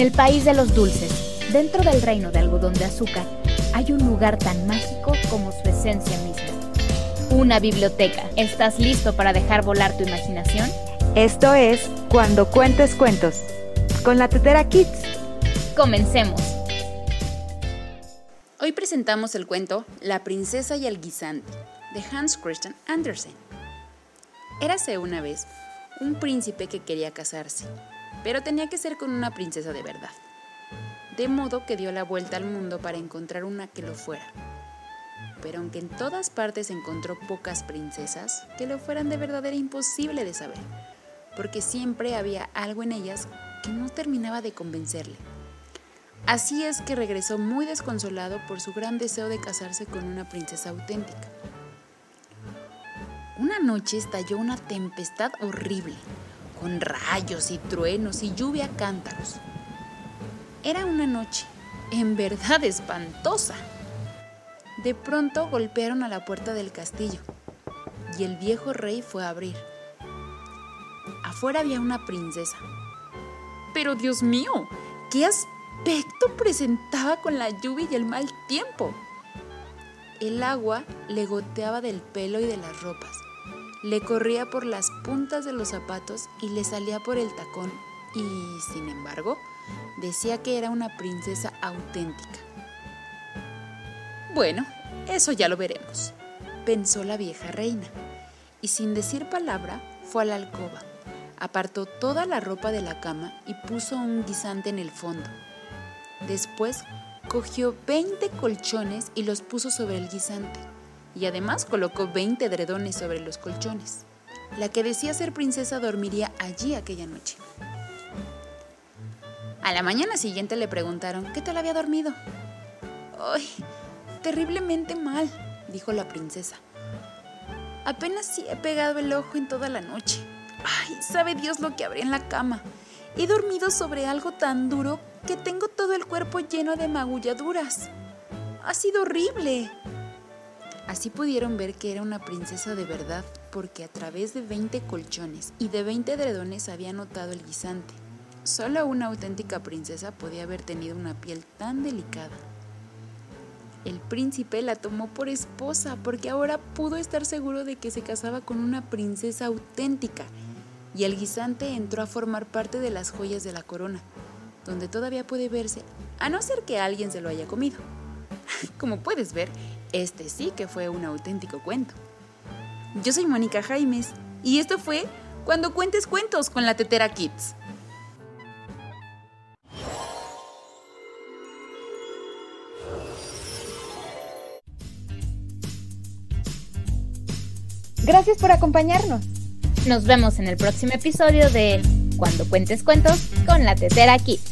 el país de los dulces, dentro del reino de algodón de azúcar, hay un lugar tan mágico como su esencia misma. Una biblioteca. ¿Estás listo para dejar volar tu imaginación? Esto es Cuando Cuentes Cuentos, con la Tetera Kids. Comencemos. Hoy presentamos el cuento La princesa y el guisante, de Hans Christian Andersen. Érase una vez un príncipe que quería casarse, pero tenía que ser con una princesa de verdad. De modo que dio la vuelta al mundo para encontrar una que lo fuera. Pero aunque en todas partes encontró pocas princesas, que lo fueran de verdad era imposible de saber, porque siempre había algo en ellas que no terminaba de convencerle. Así es que regresó muy desconsolado por su gran deseo de casarse con una princesa auténtica. Una noche estalló una tempestad horrible, con rayos y truenos y lluvia a cántaros. Era una noche, en verdad espantosa. De pronto golpearon a la puerta del castillo y el viejo rey fue a abrir. Afuera había una princesa. Pero Dios mío, ¿qué aspecto presentaba con la lluvia y el mal tiempo? El agua le goteaba del pelo y de las ropas le corría por las puntas de los zapatos y le salía por el tacón y, sin embargo, decía que era una princesa auténtica. Bueno, eso ya lo veremos, pensó la vieja reina, y sin decir palabra fue a la alcoba, apartó toda la ropa de la cama y puso un guisante en el fondo. Después cogió 20 colchones y los puso sobre el guisante y además colocó 20 edredones sobre los colchones. La que decía ser princesa dormiría allí aquella noche. A la mañana siguiente le preguntaron qué tal había dormido. ¡Ay! Terriblemente mal, dijo la princesa. Apenas sí he pegado el ojo en toda la noche. ¡Ay! Sabe Dios lo que habré en la cama. He dormido sobre algo tan duro que tengo todo el cuerpo lleno de magulladuras. Ha sido horrible. Así pudieron ver que era una princesa de verdad porque a través de 20 colchones y de 20 edredones había notado el guisante. Solo una auténtica princesa podía haber tenido una piel tan delicada. El príncipe la tomó por esposa porque ahora pudo estar seguro de que se casaba con una princesa auténtica y el guisante entró a formar parte de las joyas de la corona, donde todavía puede verse, a no ser que alguien se lo haya comido. Como puedes ver, este sí que fue un auténtico cuento. Yo soy Mónica Jaimes y esto fue Cuando cuentes cuentos con la Tetera Kids. Gracias por acompañarnos. Nos vemos en el próximo episodio de Cuando cuentes cuentos con la Tetera Kids.